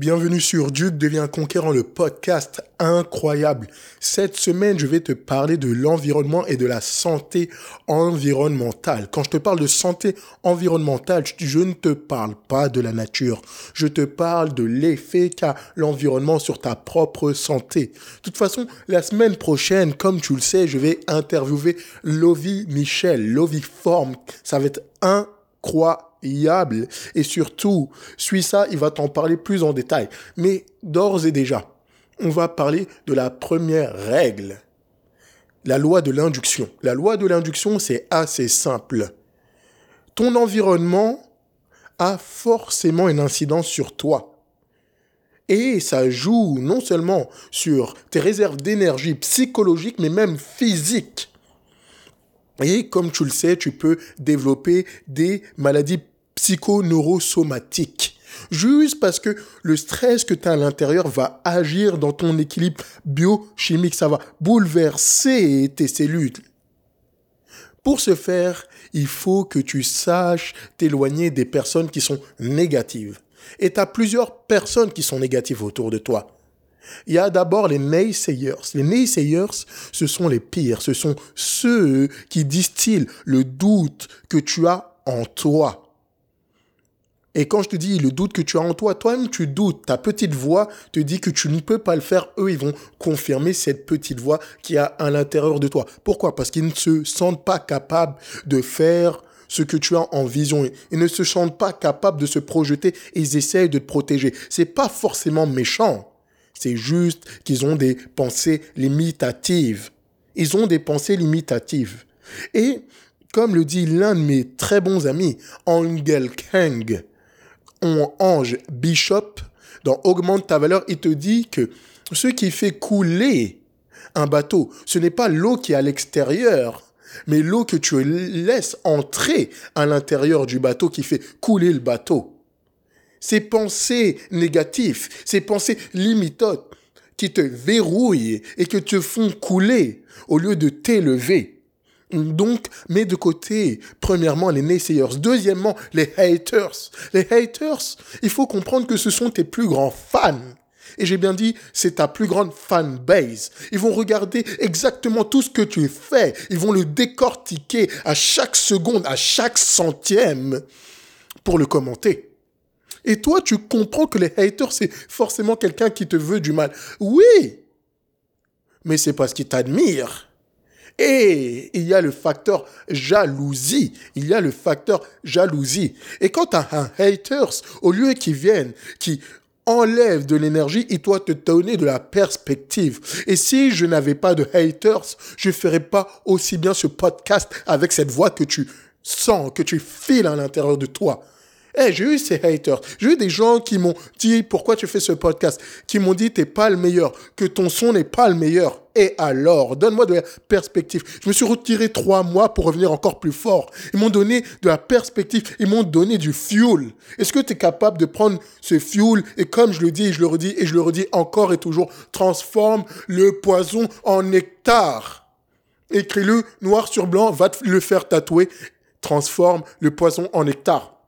Bienvenue sur Duke devient conquérant, le podcast incroyable. Cette semaine, je vais te parler de l'environnement et de la santé environnementale. Quand je te parle de santé environnementale, je ne te parle pas de la nature. Je te parle de l'effet qu'a l'environnement sur ta propre santé. De toute façon, la semaine prochaine, comme tu le sais, je vais interviewer Lovie Michel, Lovie Form. Ça va être incroyable et surtout, suis ça, il va t'en parler plus en détail. Mais d'ores et déjà, on va parler de la première règle, la loi de l'induction. La loi de l'induction, c'est assez simple. Ton environnement a forcément une incidence sur toi. Et ça joue non seulement sur tes réserves d'énergie psychologique, mais même physique. Et comme tu le sais, tu peux développer des maladies psychoneurosomatiques. Juste parce que le stress que tu as à l'intérieur va agir dans ton équilibre biochimique, ça va bouleverser tes cellules. Pour ce faire, il faut que tu saches t'éloigner des personnes qui sont négatives. Et tu as plusieurs personnes qui sont négatives autour de toi. Il y a d'abord les naysayers. Les naysayers, ce sont les pires. Ce sont ceux qui distillent le doute que tu as en toi. Et quand je te dis le doute que tu as en toi, toi-même tu doutes. Ta petite voix te dit que tu ne peux pas le faire. Eux, ils vont confirmer cette petite voix qui a à l'intérieur de toi. Pourquoi? Parce qu'ils ne se sentent pas capables de faire ce que tu as en vision. Ils ne se sentent pas capables de se projeter et ils essayent de te protéger. C'est pas forcément méchant. C'est juste qu'ils ont des pensées limitatives. Ils ont des pensées limitatives. Et comme le dit l'un de mes très bons amis, Angel Kang, on ange bishop, dans augmente ta valeur, il te dit que ce qui fait couler un bateau, ce n'est pas l'eau qui est à l'extérieur, mais l'eau que tu laisses entrer à l'intérieur du bateau qui fait couler le bateau. Ces pensées négatives, ces pensées limitantes qui te verrouillent et que te font couler au lieu de t'élever. Donc, mets de côté, premièrement, les naysayers. Deuxièmement, les haters. Les haters, il faut comprendre que ce sont tes plus grands fans. Et j'ai bien dit, c'est ta plus grande fan base. Ils vont regarder exactement tout ce que tu fais. Ils vont le décortiquer à chaque seconde, à chaque centième pour le commenter. Et toi, tu comprends que les haters, c'est forcément quelqu'un qui te veut du mal. Oui, mais c'est parce qu'il t'admire. Et il y a le facteur jalousie. Il y a le facteur jalousie. Et quand tu as un haters, au lieu qu'ils viennent, qui enlève de l'énergie, il doit te donner de la perspective. Et si je n'avais pas de haters, je ne ferais pas aussi bien ce podcast avec cette voix que tu sens, que tu files à l'intérieur de toi. Eh, j'ai eu ces haters. J'ai eu des gens qui m'ont dit pourquoi tu fais ce podcast, qui m'ont dit t'es pas le meilleur, que ton son n'est pas le meilleur. Et alors, donne-moi de la perspective. Je me suis retiré trois mois pour revenir encore plus fort. Ils m'ont donné de la perspective, ils m'ont donné du fuel. Est-ce que tu es capable de prendre ce fuel? Et comme je le dis je le redis et je le redis encore et toujours, transforme le poison en nectar. Écris-le noir sur blanc, va le faire tatouer. Transforme le poison en nectar.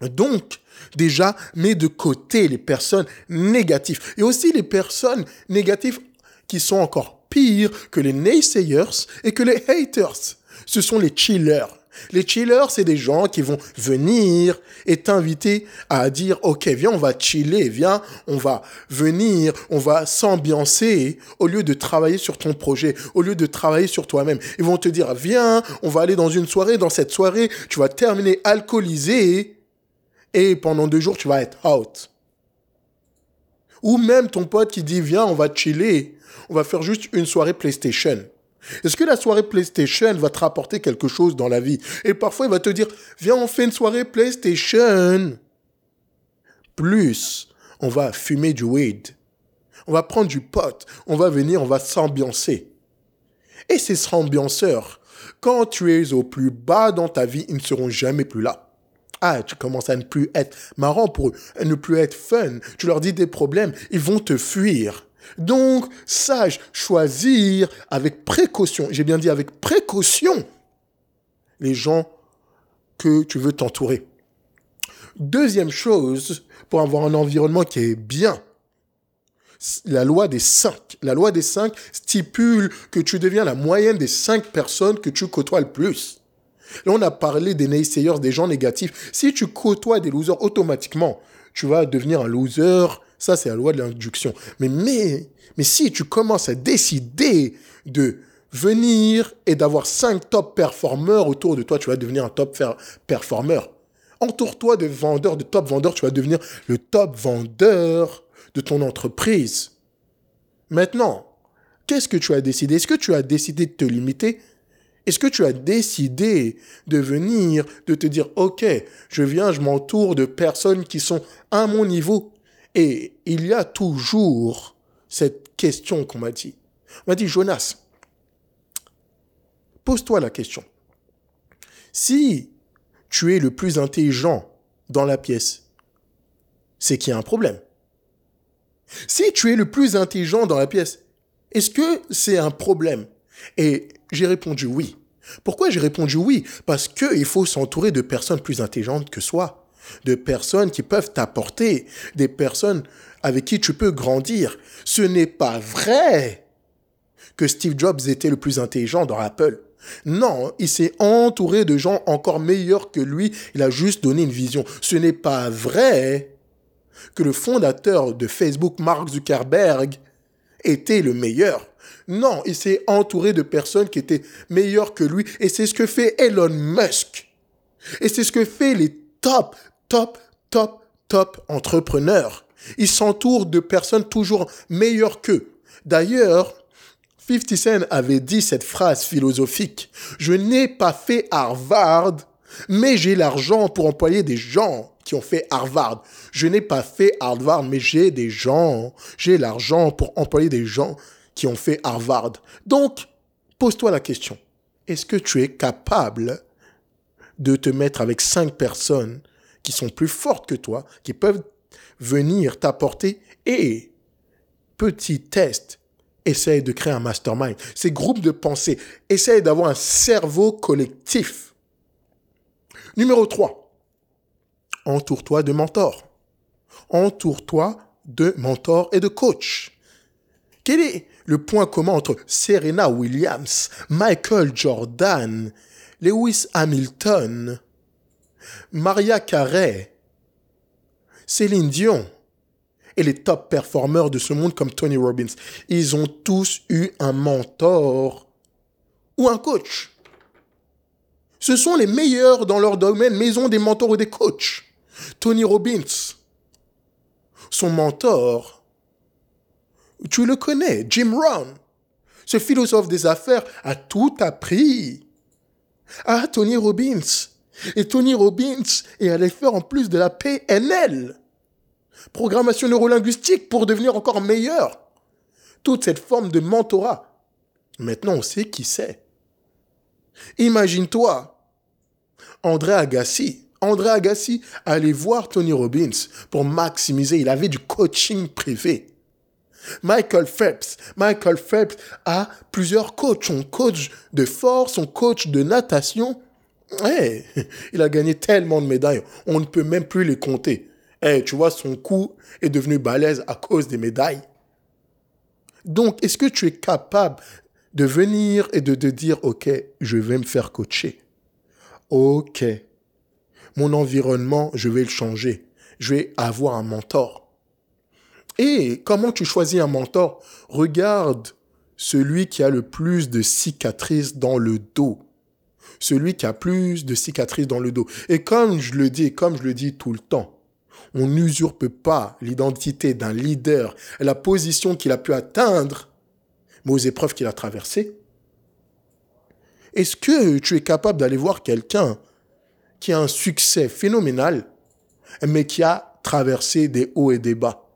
Donc, déjà, mets de côté les personnes négatives. Et aussi les personnes négatives qui sont encore pires que les naysayers et que les haters. Ce sont les chillers. Les chillers, c'est des gens qui vont venir et t'inviter à dire, OK, viens, on va chiller, viens, on va venir, on va s'ambiancer au lieu de travailler sur ton projet, au lieu de travailler sur toi-même. Ils vont te dire, viens, on va aller dans une soirée, dans cette soirée, tu vas terminer alcoolisé et pendant deux jours, tu vas être out. Ou même ton pote qui dit, viens, on va chiller, on va faire juste une soirée PlayStation. Est-ce que la soirée PlayStation va te rapporter quelque chose dans la vie? Et parfois, il va te dire, viens, on fait une soirée PlayStation. Plus, on va fumer du weed. On va prendre du pot. On va venir, on va s'ambiancer. Et ces ambianceurs, quand tu es au plus bas dans ta vie, ils ne seront jamais plus là. Ah, tu commences à ne plus être marrant pour eux, à ne plus être fun. Tu leur dis des problèmes, ils vont te fuir. Donc, sage, choisir avec précaution, j'ai bien dit avec précaution, les gens que tu veux t'entourer. Deuxième chose, pour avoir un environnement qui est bien, la loi des cinq. La loi des cinq stipule que tu deviens la moyenne des cinq personnes que tu côtoies le plus. Là, on a parlé des naysayers, des gens négatifs. Si tu côtoies des losers, automatiquement, tu vas devenir un loser. Ça, c'est la loi de l'induction. Mais, mais, mais si tu commences à décider de venir et d'avoir cinq top performeurs autour de toi, tu vas devenir un top performeur. Entoure-toi de vendeurs, de top vendeurs, tu vas devenir le top vendeur de ton entreprise. Maintenant, qu'est-ce que tu as décidé? Est-ce que tu as décidé de te limiter? Est-ce que tu as décidé de venir, de te dire, OK, je viens, je m'entoure de personnes qui sont à mon niveau? Et il y a toujours cette question qu'on m'a dit. On m'a dit, Jonas, pose-toi la question. Si tu es le plus intelligent dans la pièce, c'est qu'il y a un problème. Si tu es le plus intelligent dans la pièce, est-ce que c'est un problème? Et j'ai répondu oui. Pourquoi j'ai répondu oui? Parce qu'il faut s'entourer de personnes plus intelligentes que soi, de personnes qui peuvent t'apporter, des personnes avec qui tu peux grandir. Ce n'est pas vrai que Steve Jobs était le plus intelligent dans Apple. Non, il s'est entouré de gens encore meilleurs que lui, il a juste donné une vision. Ce n'est pas vrai que le fondateur de Facebook, Mark Zuckerberg, était le meilleur. Non, il s'est entouré de personnes qui étaient meilleures que lui. Et c'est ce que fait Elon Musk. Et c'est ce que fait les top, top, top, top entrepreneurs. Ils s'entourent de personnes toujours meilleures qu'eux. D'ailleurs, 50 Cent avait dit cette phrase philosophique. Je n'ai pas fait Harvard, mais j'ai l'argent pour employer des gens qui ont fait Harvard. Je n'ai pas fait Harvard, mais j'ai des gens, j'ai l'argent pour employer des gens qui ont fait Harvard. Donc, pose-toi la question. Est-ce que tu es capable de te mettre avec cinq personnes qui sont plus fortes que toi, qui peuvent venir t'apporter? Et, petit test, essaye de créer un mastermind. Ces groupes de pensée, essaye d'avoir un cerveau collectif. Numéro 3 entoure-toi de mentors. Entoure-toi de mentors et de coachs. Quel est le point commun entre Serena Williams, Michael Jordan, Lewis Hamilton, Maria Carey, Céline Dion et les top performeurs de ce monde comme Tony Robbins? Ils ont tous eu un mentor ou un coach. Ce sont les meilleurs dans leur domaine, mais ils ont des mentors ou des coachs. Tony Robbins, son mentor, tu le connais, Jim Rohn, ce philosophe des affaires, a tout appris à Tony Robbins. Et Tony Robbins est allé faire en plus de la PNL, programmation neurolinguistique, pour devenir encore meilleur. Toute cette forme de mentorat. Maintenant, on sait qui c'est. Imagine-toi, André Agassi, André Agassi allait voir Tony Robbins pour maximiser. Il avait du coaching privé. Michael Phelps. Michael Phelps a plusieurs coachs. Son coach de force, son coach de natation. il a gagné tellement de médailles. On ne peut même plus les compter. tu vois, son cou est devenu balèze à cause des médailles. Donc, est-ce que tu es capable de venir et de te dire, OK, je vais me faire coacher? OK, mon environnement, je vais le changer. Je vais avoir un mentor. Et comment tu choisis un mentor? Regarde celui qui a le plus de cicatrices dans le dos. Celui qui a plus de cicatrices dans le dos. Et comme je le dis, comme je le dis tout le temps, on n'usurpe pas l'identité d'un leader la position qu'il a pu atteindre, mais aux épreuves qu'il a traversées. Est-ce que tu es capable d'aller voir quelqu'un qui a un succès phénoménal, mais qui a traversé des hauts et des bas?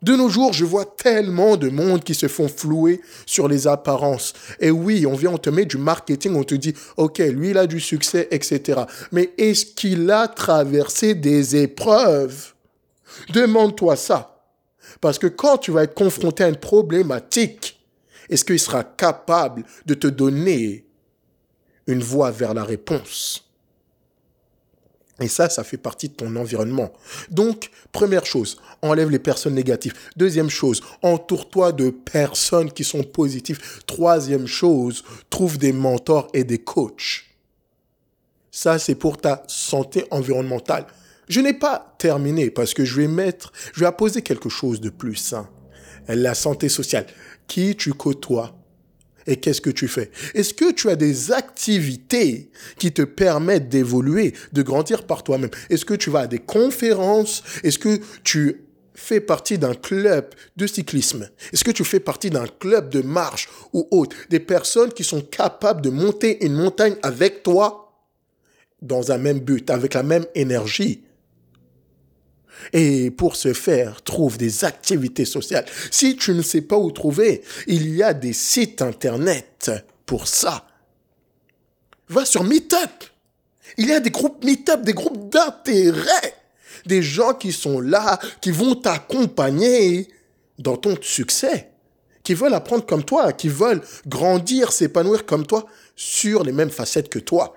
De nos jours, je vois tellement de monde qui se font flouer sur les apparences. Et oui, on vient, on te met du marketing, on te dit, OK, lui, il a du succès, etc. Mais est-ce qu'il a traversé des épreuves? Demande-toi ça. Parce que quand tu vas être confronté à une problématique, est-ce qu'il sera capable de te donner une voie vers la réponse? Et ça, ça fait partie de ton environnement. Donc, première chose, enlève les personnes négatives. Deuxième chose, entoure-toi de personnes qui sont positives. Troisième chose, trouve des mentors et des coachs. Ça, c'est pour ta santé environnementale. Je n'ai pas terminé parce que je vais mettre, je vais apposer quelque chose de plus sain. La santé sociale. Qui tu côtoies et qu'est-ce que tu fais? Est-ce que tu as des activités qui te permettent d'évoluer, de grandir par toi-même? Est-ce que tu vas à des conférences? Est-ce que tu fais partie d'un club de cyclisme? Est-ce que tu fais partie d'un club de marche ou autre? Des personnes qui sont capables de monter une montagne avec toi dans un même but, avec la même énergie. Et pour ce faire, trouve des activités sociales. Si tu ne sais pas où trouver, il y a des sites internet pour ça. Va sur Meetup. Il y a des groupes Meetup, des groupes d'intérêt. Des gens qui sont là, qui vont t'accompagner dans ton succès. Qui veulent apprendre comme toi, qui veulent grandir, s'épanouir comme toi sur les mêmes facettes que toi.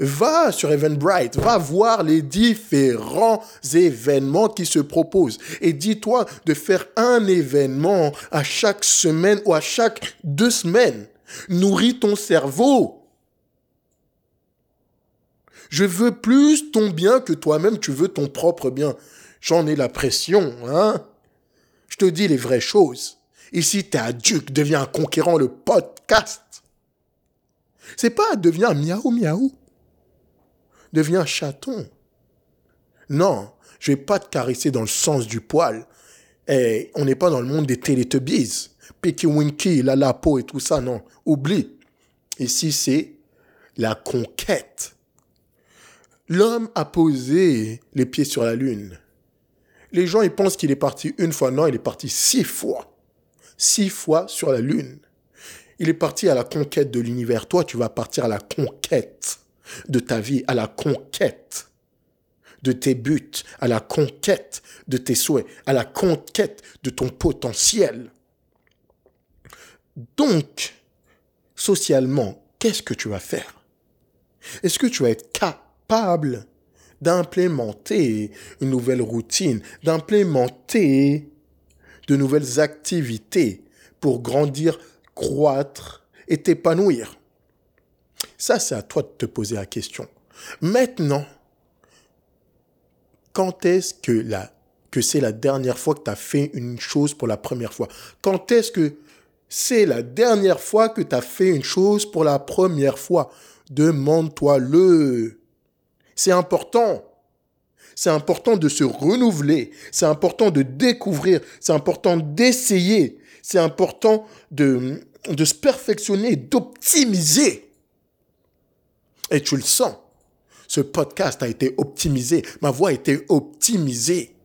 Va sur Eventbrite, va voir les différents événements qui se proposent et dis-toi de faire un événement à chaque semaine ou à chaque deux semaines. Nourris ton cerveau. Je veux plus ton bien que toi-même tu veux ton propre bien. J'en ai la pression, hein. Je te dis les vraies choses. Ici, t'es adulte, deviens un conquérant, le podcast. C'est pas deviens miaou miaou deviens chaton. Non, je vais pas te caresser dans le sens du poil. Et on n'est pas dans le monde des Teletubbies. Picky Winky, la la peau et tout ça, non. Oublie. Ici, c'est la conquête. L'homme a posé les pieds sur la lune. Les gens, ils pensent qu'il est parti une fois. Non, il est parti six fois. Six fois sur la lune. Il est parti à la conquête de l'univers. Toi, tu vas partir à la conquête de ta vie, à la conquête de tes buts, à la conquête de tes souhaits, à la conquête de ton potentiel. Donc, socialement, qu'est-ce que tu vas faire? Est-ce que tu vas être capable d'implémenter une nouvelle routine, d'implémenter de nouvelles activités pour grandir, croître et t'épanouir? Ça, c'est à toi de te poser la question. Maintenant, quand est-ce que, que c'est la dernière fois que tu as fait une chose pour la première fois? Quand est-ce que c'est la dernière fois que tu as fait une chose pour la première fois? Demande-toi-le. C'est important. C'est important de se renouveler. C'est important de découvrir. C'est important d'essayer. C'est important de, de se perfectionner, d'optimiser. Et tu le sens. Ce podcast a été optimisé. Ma voix a été optimisée.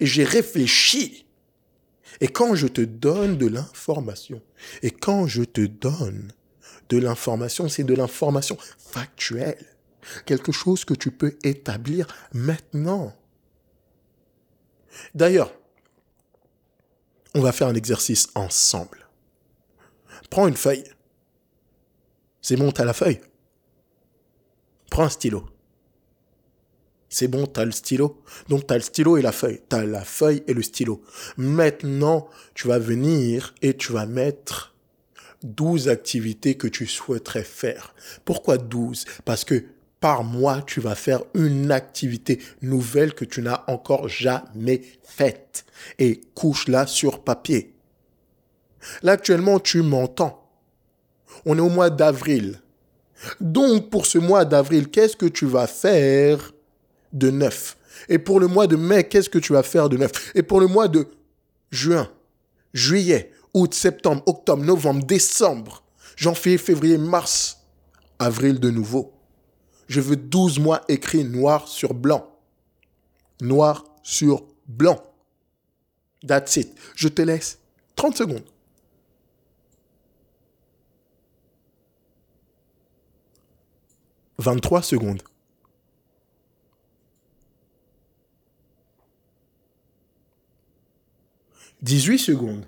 Et j'ai réfléchi. Et quand je te donne de l'information, et quand je te donne de l'information, c'est de l'information factuelle. Quelque chose que tu peux établir maintenant. D'ailleurs, on va faire un exercice ensemble. Prends une feuille c'est bon, t'as la feuille. Prends un stylo. C'est bon, t'as le stylo. Donc t'as le stylo et la feuille. T'as la feuille et le stylo. Maintenant, tu vas venir et tu vas mettre 12 activités que tu souhaiterais faire. Pourquoi 12 Parce que par mois, tu vas faire une activité nouvelle que tu n'as encore jamais faite. Et couche-la sur papier. Là, actuellement, tu m'entends. On est au mois d'avril. Donc, pour ce mois d'avril, qu'est-ce que tu vas faire de neuf? Et pour le mois de mai, qu'est-ce que tu vas faire de neuf? Et pour le mois de juin, juillet, août, septembre, octobre, novembre, décembre, janvier, février, mars, avril de nouveau. Je veux 12 mois écrits noir sur blanc. Noir sur blanc. That's it. Je te laisse 30 secondes. 23 secondes. Dix-huit secondes.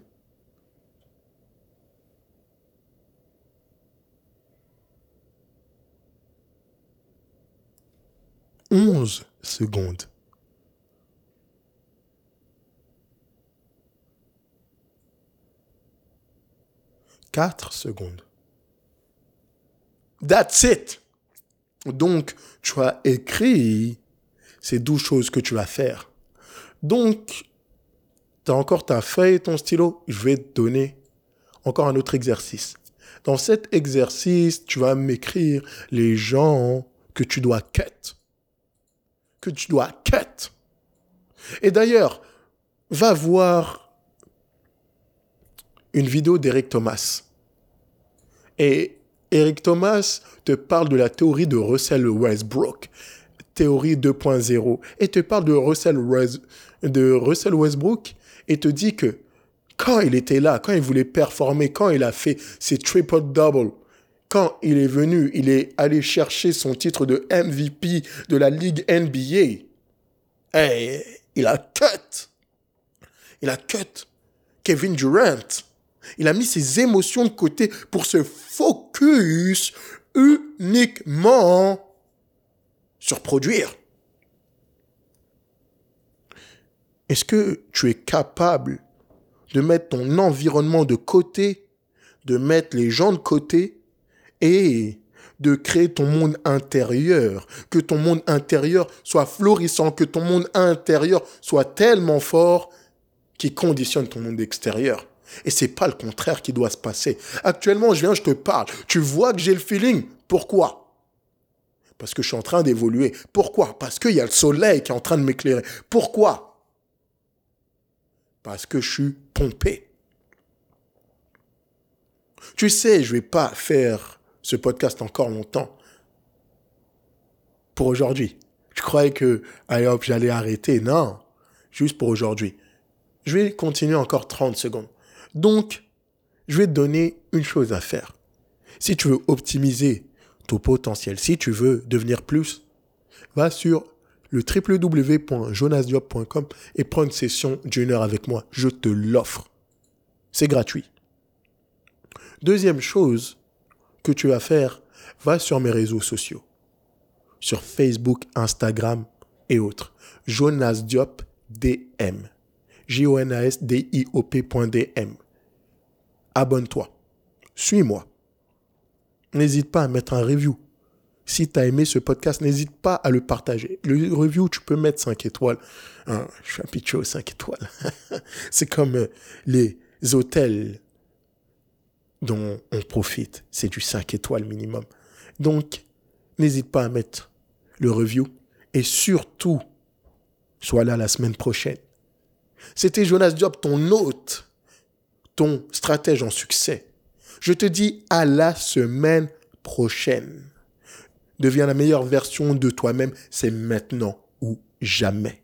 secondes. Quatre secondes. That's it. Donc, tu as écrit ces douze choses que tu vas faire. Donc, tu as encore ta feuille et ton stylo. Je vais te donner encore un autre exercice. Dans cet exercice, tu vas m'écrire les gens que tu dois cut. Que tu dois cut. Et d'ailleurs, va voir une vidéo d'Eric Thomas. Et Eric Thomas te parle de la théorie de Russell Westbrook, théorie 2.0, et te parle de Russell, Westbrook et te dit que quand il était là, quand il voulait performer, quand il a fait ses triple-double, quand il est venu, il est allé chercher son titre de MVP de la Ligue NBA. Et il a cut. Il a cut Kevin Durant. Il a mis ses émotions de côté pour se focus uniquement sur produire. Est-ce que tu es capable de mettre ton environnement de côté, de mettre les gens de côté et de créer ton monde intérieur, que ton monde intérieur soit florissant, que ton monde intérieur soit tellement fort qui conditionne ton monde extérieur? Et c'est pas le contraire qui doit se passer. Actuellement, je viens, je te parle. Tu vois que j'ai le feeling. Pourquoi? Parce que je suis en train d'évoluer. Pourquoi? Parce qu'il y a le soleil qui est en train de m'éclairer. Pourquoi? Parce que je suis pompé. Tu sais, je vais pas faire ce podcast encore longtemps. Pour aujourd'hui. Je croyais que, allez hop, j'allais arrêter. Non. Juste pour aujourd'hui. Je vais continuer encore 30 secondes. Donc, je vais te donner une chose à faire. Si tu veux optimiser ton potentiel, si tu veux devenir plus, va sur le www.jonasdiop.com et prends une session d'une heure avec moi. Je te l'offre. C'est gratuit. Deuxième chose que tu vas faire, va sur mes réseaux sociaux. Sur Facebook, Instagram et autres. Jonas Diop DM. J-O-N-A-S-D-I-O-P.dm abonne-toi. Suis-moi. N'hésite pas à mettre un review. Si tu as aimé ce podcast, n'hésite pas à le partager. Le review, tu peux mettre 5 étoiles. Hein, je suis un pitcho 5 étoiles. C'est comme euh, les hôtels dont on profite. C'est du 5 étoiles minimum. Donc, n'hésite pas à mettre le review. Et surtout, sois là la semaine prochaine. C'était Jonas Diop, ton hôte ton stratège en succès. Je te dis à la semaine prochaine. Deviens la meilleure version de toi-même, c'est maintenant ou jamais.